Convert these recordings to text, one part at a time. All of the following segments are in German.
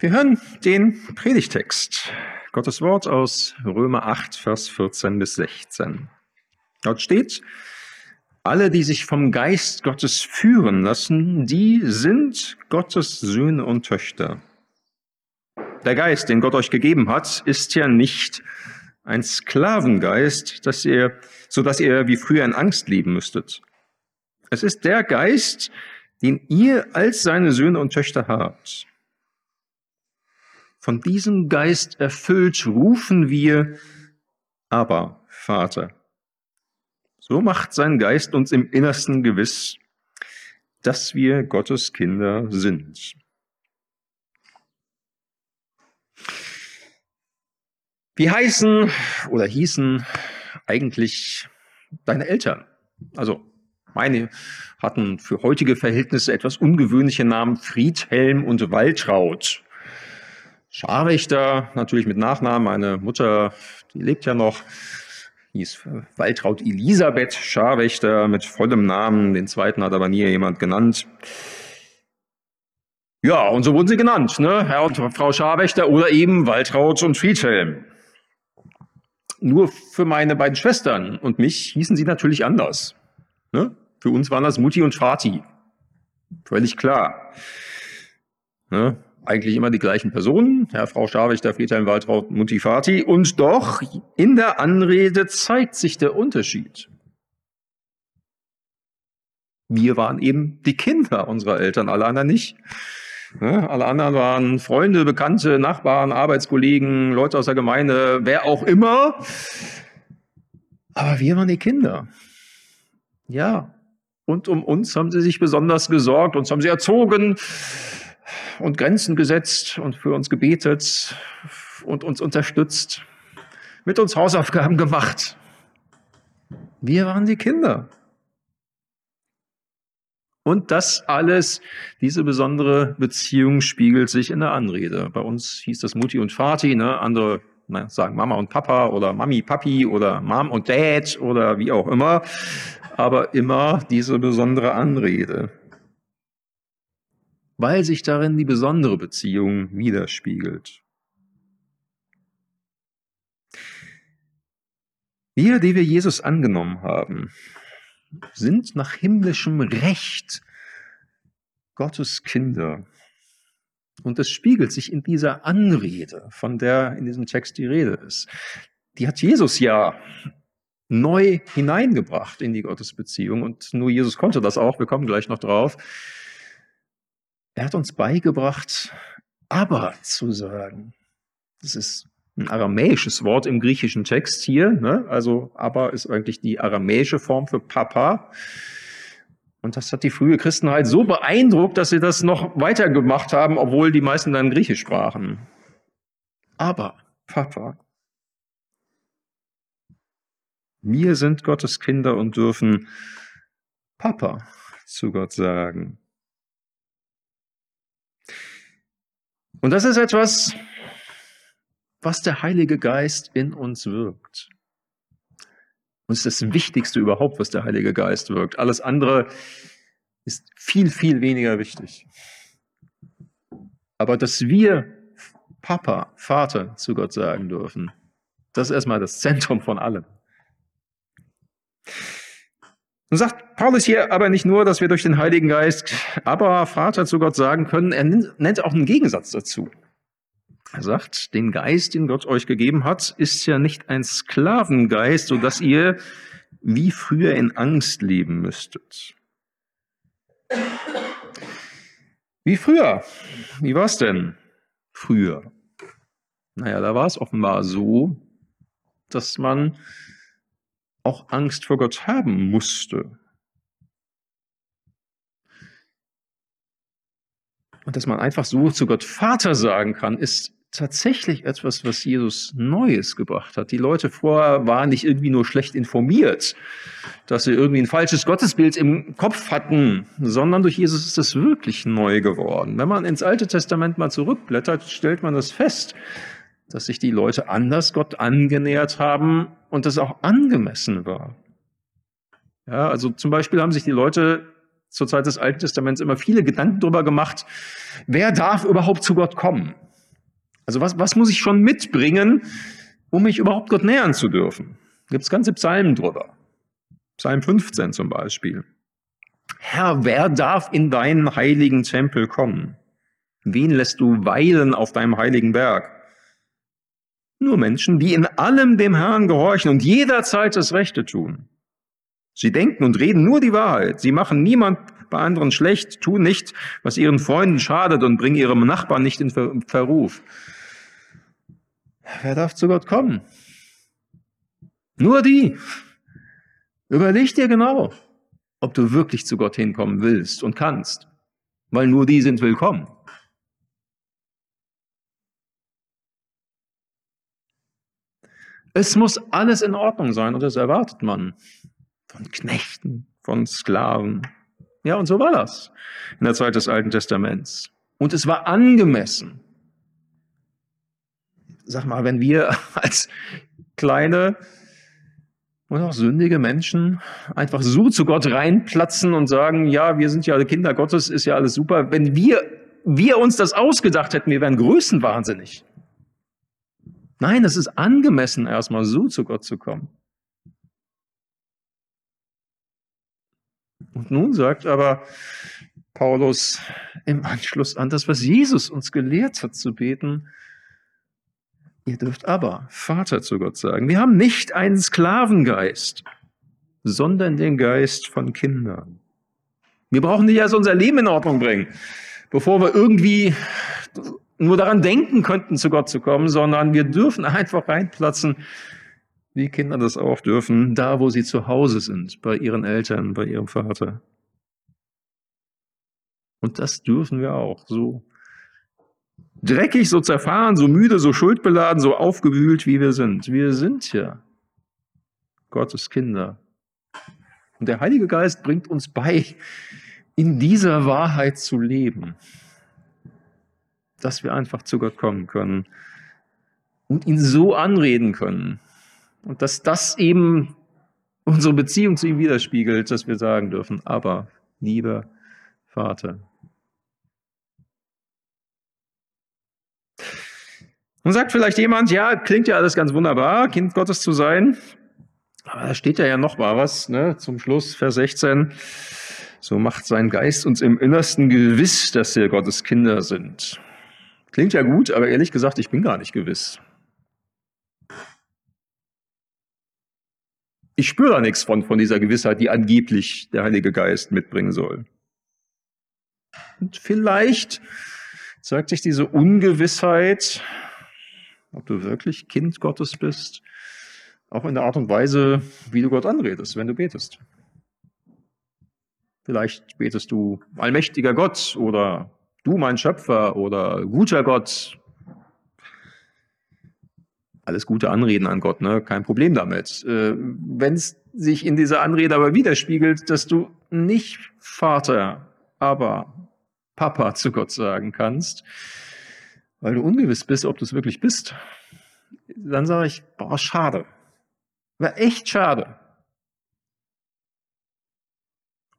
Wir hören den Predigtext, Gottes Wort aus Römer 8, Vers 14 bis 16. Dort steht, alle, die sich vom Geist Gottes führen lassen, die sind Gottes Söhne und Töchter. Der Geist, den Gott euch gegeben hat, ist ja nicht ein Sklavengeist, dass ihr, so dass ihr wie früher in Angst leben müsstet. Es ist der Geist, den ihr als seine Söhne und Töchter habt. Von diesem Geist erfüllt rufen wir, aber Vater. So macht sein Geist uns im Innersten gewiss, dass wir Gottes Kinder sind. Wie heißen oder hießen eigentlich deine Eltern? Also meine hatten für heutige Verhältnisse etwas ungewöhnliche Namen Friedhelm und Waltraud. Scharwächter, natürlich mit Nachnamen. Meine Mutter, die lebt ja noch, hieß Waltraud Elisabeth Scharwächter mit vollem Namen. Den zweiten hat aber nie jemand genannt. Ja, und so wurden sie genannt, ne? Herr und Frau Scharwächter oder eben Waltraud und Friedhelm. Nur für meine beiden Schwestern und mich hießen sie natürlich anders. Ne? Für uns waren das Mutti und Vati. Völlig klar. Ne? Eigentlich immer die gleichen Personen, Herr, Frau Scharwächter, Friedhelm, Waltraud, Mutti, Vati. Und doch, in der Anrede zeigt sich der Unterschied. Wir waren eben die Kinder unserer Eltern, alle anderen nicht. Alle anderen waren Freunde, Bekannte, Nachbarn, Arbeitskollegen, Leute aus der Gemeinde, wer auch immer. Aber wir waren die Kinder. Ja. Und um uns haben sie sich besonders gesorgt, uns haben sie erzogen und Grenzen gesetzt und für uns gebetet und uns unterstützt, mit uns Hausaufgaben gemacht. Wir waren die Kinder. Und das alles, diese besondere Beziehung spiegelt sich in der Anrede. Bei uns hieß das Mutti und Vati, ne? andere na, sagen Mama und Papa oder Mami, Papi oder Mom und Dad oder wie auch immer. Aber immer diese besondere Anrede. Weil sich darin die besondere Beziehung widerspiegelt. Wir, die wir Jesus angenommen haben, sind nach himmlischem Recht Gottes Kinder. Und das spiegelt sich in dieser Anrede, von der in diesem Text die Rede ist. Die hat Jesus ja neu hineingebracht in die Gottesbeziehung und nur Jesus konnte das auch. Wir kommen gleich noch drauf. Er hat uns beigebracht, aber zu sagen. Das ist ein aramäisches Wort im griechischen Text hier. Ne? Also aber ist eigentlich die aramäische Form für Papa. Und das hat die frühe Christenheit so beeindruckt, dass sie das noch weiter gemacht haben, obwohl die meisten dann Griechisch sprachen. Aber Papa. Wir sind Gottes Kinder und dürfen Papa zu Gott sagen. Und das ist etwas, was der Heilige Geist in uns wirkt. Und es ist das Wichtigste überhaupt, was der Heilige Geist wirkt. Alles andere ist viel, viel weniger wichtig. Aber dass wir Papa, Vater zu Gott sagen dürfen, das ist erstmal das Zentrum von allem. Und sagt Paulus hier aber nicht nur, dass wir durch den Heiligen Geist aber Vater zu Gott sagen können, er nennt auch einen Gegensatz dazu. Er sagt, den Geist, den Gott euch gegeben hat, ist ja nicht ein Sklavengeist, so dass ihr wie früher in Angst leben müsstet. Wie früher? Wie war es denn früher? Naja, da war es offenbar so, dass man auch Angst vor Gott haben musste. Und dass man einfach so zu Gott Vater sagen kann, ist tatsächlich etwas, was Jesus Neues gebracht hat. Die Leute vorher waren nicht irgendwie nur schlecht informiert, dass sie irgendwie ein falsches Gottesbild im Kopf hatten, sondern durch Jesus ist es wirklich neu geworden. Wenn man ins Alte Testament mal zurückblättert, stellt man das fest, dass sich die Leute anders Gott angenähert haben und das auch angemessen war. Ja, also zum Beispiel haben sich die Leute zur Zeit des Alten Testaments immer viele Gedanken darüber gemacht, wer darf überhaupt zu Gott kommen? Also was, was muss ich schon mitbringen, um mich überhaupt Gott nähern zu dürfen? Gibt es ganze Psalmen drüber. Psalm 15 zum Beispiel. Herr, wer darf in deinen heiligen Tempel kommen? Wen lässt du weilen auf deinem heiligen Berg? Nur Menschen, die in allem dem Herrn gehorchen und jederzeit das Rechte tun. Sie denken und reden nur die Wahrheit. Sie machen niemand bei anderen schlecht, tun nicht, was ihren Freunden schadet und bringen ihrem Nachbarn nicht in Verruf. Wer darf zu Gott kommen? Nur die. Überleg dir genau, ob du wirklich zu Gott hinkommen willst und kannst, weil nur die sind willkommen. Es muss alles in Ordnung sein und das erwartet man von Knechten, von Sklaven. Ja, und so war das in der Zeit des Alten Testaments. Und es war angemessen. Sag mal, wenn wir als kleine und auch sündige Menschen einfach so zu Gott reinplatzen und sagen, ja, wir sind ja alle Kinder Gottes, ist ja alles super. Wenn wir, wir uns das ausgedacht hätten, wir wären größenwahnsinnig. Nein, es ist angemessen, erstmal so zu Gott zu kommen. Und nun sagt aber Paulus im Anschluss an das, was Jesus uns gelehrt hat zu beten, Ihr dürft aber Vater zu Gott sagen. Wir haben nicht einen Sklavengeist, sondern den Geist von Kindern. Wir brauchen nicht erst unser Leben in Ordnung bringen, bevor wir irgendwie nur daran denken könnten, zu Gott zu kommen, sondern wir dürfen einfach reinplatzen, wie Kinder das auch dürfen, da wo sie zu Hause sind, bei ihren Eltern, bei ihrem Vater. Und das dürfen wir auch, so dreckig, so zerfahren, so müde, so schuldbeladen, so aufgewühlt, wie wir sind. Wir sind ja Gottes Kinder. Und der Heilige Geist bringt uns bei, in dieser Wahrheit zu leben, dass wir einfach zu Gott kommen können und ihn so anreden können. Und dass das eben unsere Beziehung zu ihm widerspiegelt, dass wir sagen dürfen, aber lieber Vater. Und sagt vielleicht jemand, ja, klingt ja alles ganz wunderbar, Kind Gottes zu sein. Aber da steht ja ja noch mal was, ne? zum Schluss, Vers 16. So macht sein Geist uns im Innersten gewiss, dass wir Gottes Kinder sind. Klingt ja gut, aber ehrlich gesagt, ich bin gar nicht gewiss. Ich spüre da nichts von, von dieser Gewissheit, die angeblich der Heilige Geist mitbringen soll. Und vielleicht zeigt sich diese Ungewissheit ob du wirklich Kind Gottes bist, auch in der Art und Weise, wie du Gott anredest, wenn du betest. Vielleicht betest du allmächtiger Gott oder du mein Schöpfer oder guter Gott. Alles gute Anreden an Gott, ne? kein Problem damit. Äh, wenn es sich in dieser Anrede aber widerspiegelt, dass du nicht Vater, aber Papa zu Gott sagen kannst, weil du ungewiss bist, ob du es wirklich bist, dann sage ich, boah, schade. War echt schade.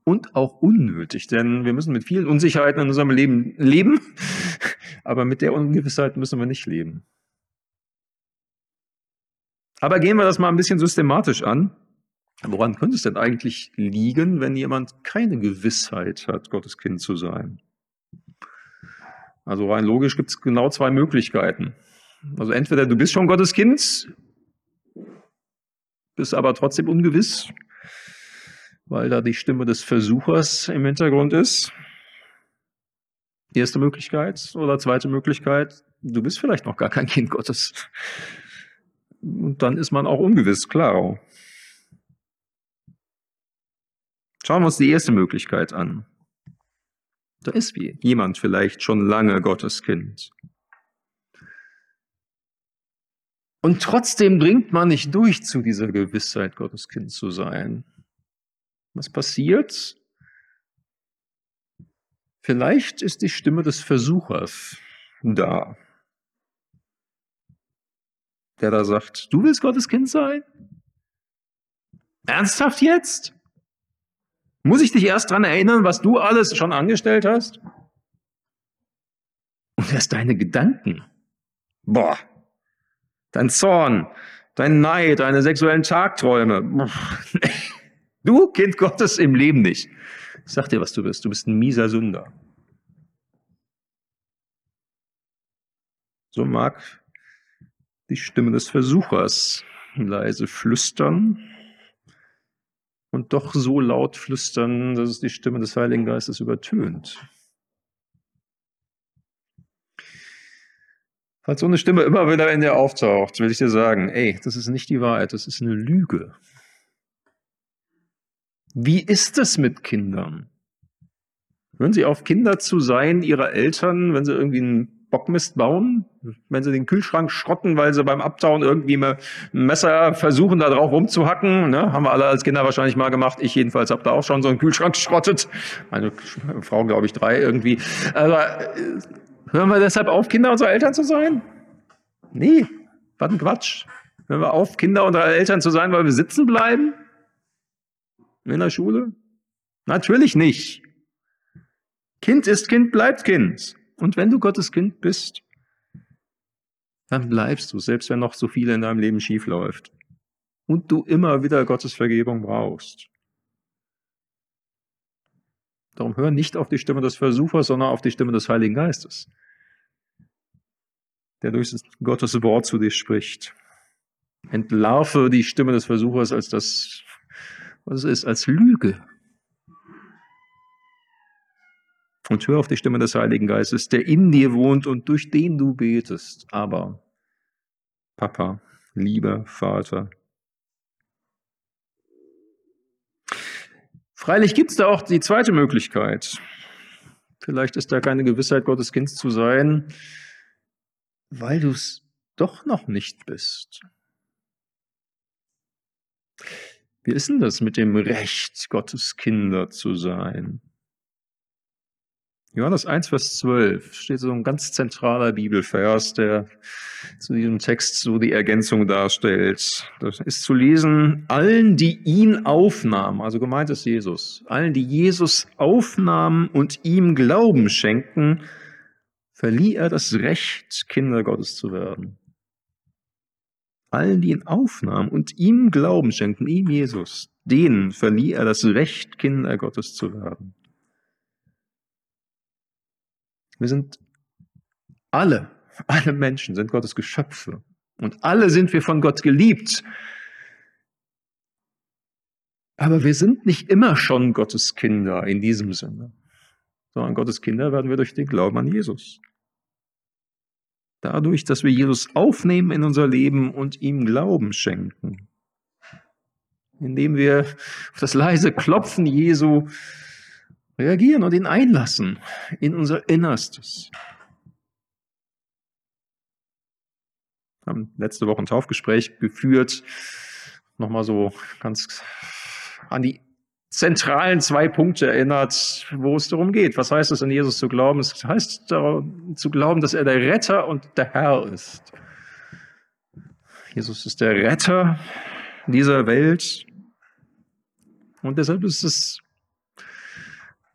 Und auch unnötig, denn wir müssen mit vielen Unsicherheiten in unserem Leben leben, aber mit der Ungewissheit müssen wir nicht leben. Aber gehen wir das mal ein bisschen systematisch an. Woran könnte es denn eigentlich liegen, wenn jemand keine Gewissheit hat, Gottes Kind zu sein? Also rein logisch gibt es genau zwei Möglichkeiten. Also entweder du bist schon Gottes Kind, bist aber trotzdem ungewiss, weil da die Stimme des Versuchers im Hintergrund ist. Erste Möglichkeit. Oder zweite Möglichkeit, du bist vielleicht noch gar kein Kind Gottes. Und dann ist man auch ungewiss, klar. Schauen wir uns die erste Möglichkeit an. Da ist wie jemand vielleicht schon lange Gottes Kind. Und trotzdem dringt man nicht durch zu dieser Gewissheit, Gottes Kind zu sein. Was passiert? Vielleicht ist die Stimme des Versuchers da, der da sagt, du willst Gottes Kind sein? Ernsthaft jetzt? Muss ich dich erst daran erinnern, was du alles schon angestellt hast? Und erst deine Gedanken Boah. Dein Zorn, dein Neid, deine sexuellen Tagträume. Du, Kind Gottes, im Leben nicht. Ich sag dir, was du bist. Du bist ein mieser Sünder. So mag die Stimme des Versuchers leise flüstern und doch so laut flüstern, dass es die Stimme des Heiligen Geistes übertönt. Falls so eine Stimme immer wieder in dir auftaucht, will ich dir sagen, ey, das ist nicht die Wahrheit, das ist eine Lüge. Wie ist es mit Kindern? Hören sie auf, Kinder zu sein ihrer Eltern, wenn sie irgendwie einen Bockmist bauen, wenn sie den Kühlschrank schrotten, weil sie beim Abtauen irgendwie ein Messer versuchen, da drauf rumzuhacken. Ne? Haben wir alle als Kinder wahrscheinlich mal gemacht. Ich jedenfalls habe da auch schon so einen Kühlschrank geschrottet. Meine Frau, glaube ich, drei irgendwie. Aber äh, hören wir deshalb auf, Kinder unserer Eltern zu sein? Nee, was ein Quatsch. Hören wir auf, Kinder unserer Eltern zu sein, weil wir sitzen bleiben? In der Schule? Natürlich nicht. Kind ist Kind, bleibt Kind. Und wenn du Gottes Kind bist, dann bleibst du, selbst wenn noch so viel in deinem Leben schief läuft. Und du immer wieder Gottes Vergebung brauchst. Darum hör nicht auf die Stimme des Versuchers, sondern auf die Stimme des Heiligen Geistes, der durch Gottes Wort zu dir spricht. Entlarve die Stimme des Versuchers als das, was es ist, als Lüge. Und hör auf die Stimme des Heiligen Geistes, der in dir wohnt und durch den du betest. Aber, Papa, lieber Vater. Freilich gibt es da auch die zweite Möglichkeit. Vielleicht ist da keine Gewissheit, Gottes Kind zu sein, weil du es doch noch nicht bist. Wie ist denn das mit dem Recht, Gottes Kinder zu sein? Johannes 1, Vers 12 steht so ein ganz zentraler Bibelvers, der zu diesem Text so die Ergänzung darstellt. Das ist zu lesen, allen, die ihn aufnahmen, also gemeint ist Jesus, allen, die Jesus aufnahmen und ihm Glauben schenken, verlieh er das Recht, Kinder Gottes zu werden. Allen, die ihn aufnahmen und ihm Glauben schenken, ihm Jesus, denen verlieh er das Recht, Kinder Gottes zu werden. Wir sind alle, alle Menschen sind Gottes Geschöpfe. Und alle sind wir von Gott geliebt. Aber wir sind nicht immer schon Gottes Kinder in diesem Sinne, sondern Gottes Kinder werden wir durch den Glauben an Jesus. Dadurch, dass wir Jesus aufnehmen in unser Leben und ihm Glauben schenken. Indem wir auf das leise Klopfen Jesu reagieren und ihn einlassen in unser Innerstes. Wir haben letzte Woche ein Taufgespräch geführt, nochmal so ganz an die zentralen zwei Punkte erinnert, wo es darum geht. Was heißt es, an Jesus zu glauben? Es heißt zu glauben, dass er der Retter und der Herr ist. Jesus ist der Retter dieser Welt. Und deshalb ist es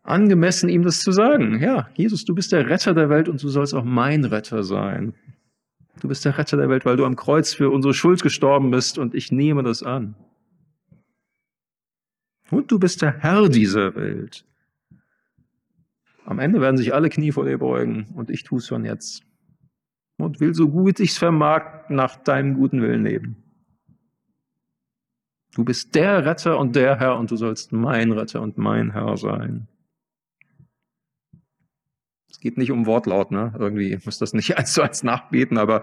angemessen, ihm das zu sagen. Ja, Jesus, du bist der Retter der Welt und du sollst auch mein Retter sein. Du bist der Retter der Welt, weil du am Kreuz für unsere Schuld gestorben bist und ich nehme das an. Und du bist der Herr dieser Welt. Am Ende werden sich alle Knie vor dir beugen und ich tue es schon jetzt. Und will so gut ich's vermag nach deinem guten Willen leben. Du bist der Retter und der Herr und du sollst mein Retter und mein Herr sein geht nicht um Wortlaut, ne? Irgendwie muss das nicht eins zu eins nachbeten, aber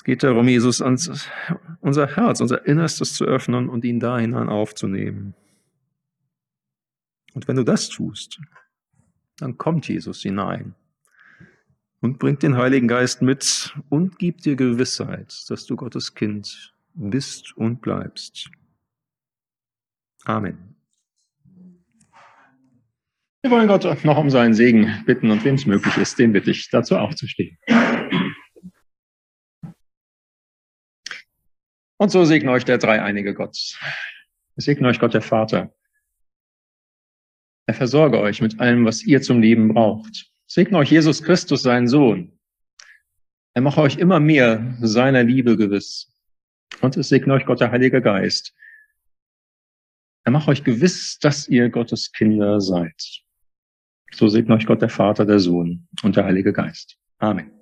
es geht darum, Jesus ans, unser Herz, unser Innerstes zu öffnen und ihn da hinein aufzunehmen. Und wenn du das tust, dann kommt Jesus hinein und bringt den Heiligen Geist mit und gibt dir Gewissheit, dass du Gottes Kind bist und bleibst. Amen. Wir wollen Gott noch um seinen Segen bitten und wem es möglich ist, den bitte ich dazu aufzustehen. Und so segne euch der dreieinige Gott. Es segne euch Gott der Vater. Er versorge euch mit allem, was ihr zum Leben braucht. Segne euch Jesus Christus, sein Sohn. Er mache euch immer mehr seiner Liebe gewiss. Und es segne euch Gott der Heilige Geist. Er mache euch gewiss, dass ihr Gottes Kinder seid. So segne euch Gott der Vater, der Sohn und der Heilige Geist. Amen.